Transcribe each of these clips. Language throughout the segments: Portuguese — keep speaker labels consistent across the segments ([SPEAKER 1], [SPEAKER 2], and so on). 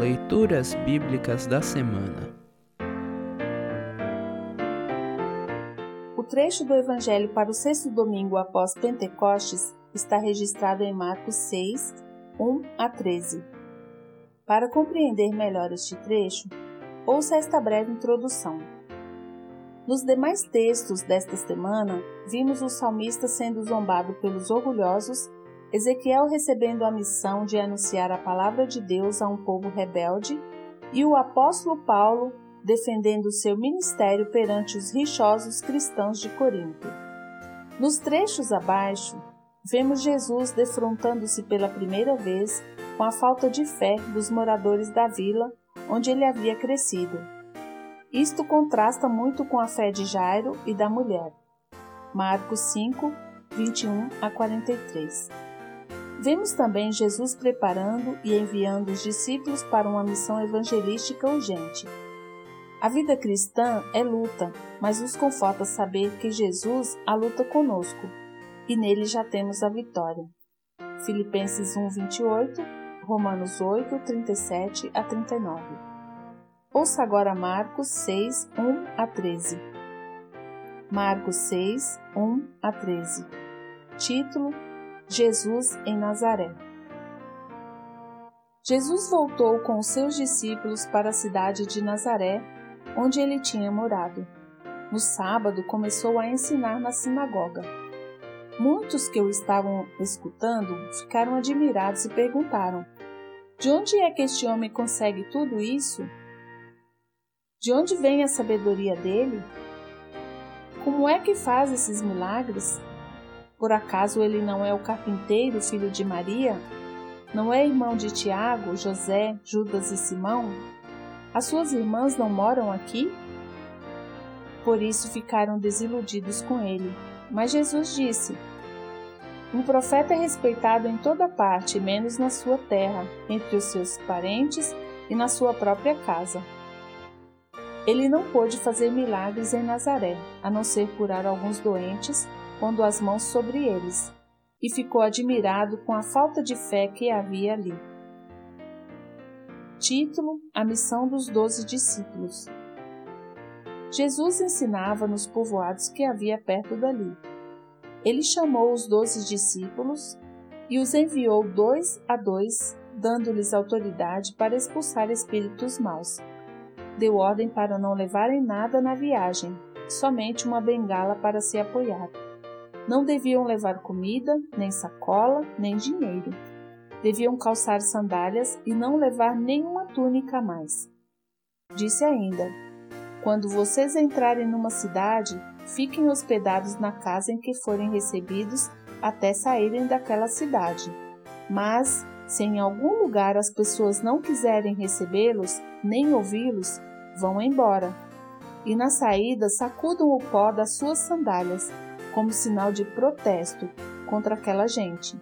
[SPEAKER 1] Leituras Bíblicas da Semana
[SPEAKER 2] O trecho do Evangelho para o sexto domingo após Pentecostes está registrado em Marcos 6, 1 a 13. Para compreender melhor este trecho, ouça esta breve introdução. Nos demais textos desta semana, vimos o salmista sendo zombado pelos orgulhosos Ezequiel recebendo a missão de anunciar a palavra de Deus a um povo rebelde e o apóstolo Paulo defendendo seu ministério perante os rixosos cristãos de Corinto. Nos trechos abaixo, vemos Jesus defrontando-se pela primeira vez com a falta de fé dos moradores da vila onde ele havia crescido. Isto contrasta muito com a fé de Jairo e da mulher. Marcos 5, 21 a 43. Vemos também Jesus preparando e enviando os discípulos para uma missão evangelística urgente. A vida cristã é luta, mas nos conforta saber que Jesus a luta conosco e nele já temos a vitória. Filipenses 1, 28, Romanos 8, 37 a 39. Ouça agora Marcos 6, 1 a 13. Marcos 6, 1 a 13. Título Jesus em Nazaré. Jesus voltou com os seus discípulos para a cidade de Nazaré, onde ele tinha morado. No sábado começou a ensinar na sinagoga. Muitos que o estavam escutando ficaram admirados e perguntaram: De onde é que este homem consegue tudo isso? De onde vem a sabedoria dele? Como é que faz esses milagres? Por acaso ele não é o carpinteiro, filho de Maria? Não é irmão de Tiago, José, Judas e Simão? As suas irmãs não moram aqui? Por isso ficaram desiludidos com ele. Mas Jesus disse: Um profeta é respeitado em toda parte, menos na sua terra, entre os seus parentes e na sua própria casa. Ele não pôde fazer milagres em Nazaré, a não ser curar alguns doentes pondo as mãos sobre eles, e ficou admirado com a falta de fé que havia ali. Título: A missão dos doze discípulos. Jesus ensinava nos povoados que havia perto dali. Ele chamou os doze discípulos e os enviou dois a dois, dando-lhes autoridade para expulsar espíritos maus. Deu ordem para não levarem nada na viagem, somente uma bengala para se apoiar. Não deviam levar comida, nem sacola, nem dinheiro. Deviam calçar sandálias e não levar nenhuma túnica a mais. Disse ainda: Quando vocês entrarem numa cidade, fiquem hospedados na casa em que forem recebidos até saírem daquela cidade. Mas, se em algum lugar as pessoas não quiserem recebê-los, nem ouvi-los, vão embora. E na saída sacudam o pó das suas sandálias como sinal de protesto contra aquela gente.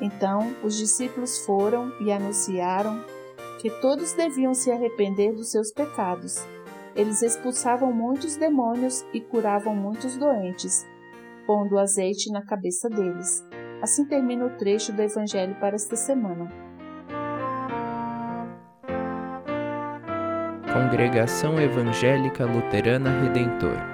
[SPEAKER 2] Então os discípulos foram e anunciaram que todos deviam se arrepender dos seus pecados. Eles expulsavam muitos demônios e curavam muitos doentes, pondo azeite na cabeça deles. Assim termina o trecho do Evangelho para esta semana.
[SPEAKER 1] Congregação Evangélica Luterana Redentor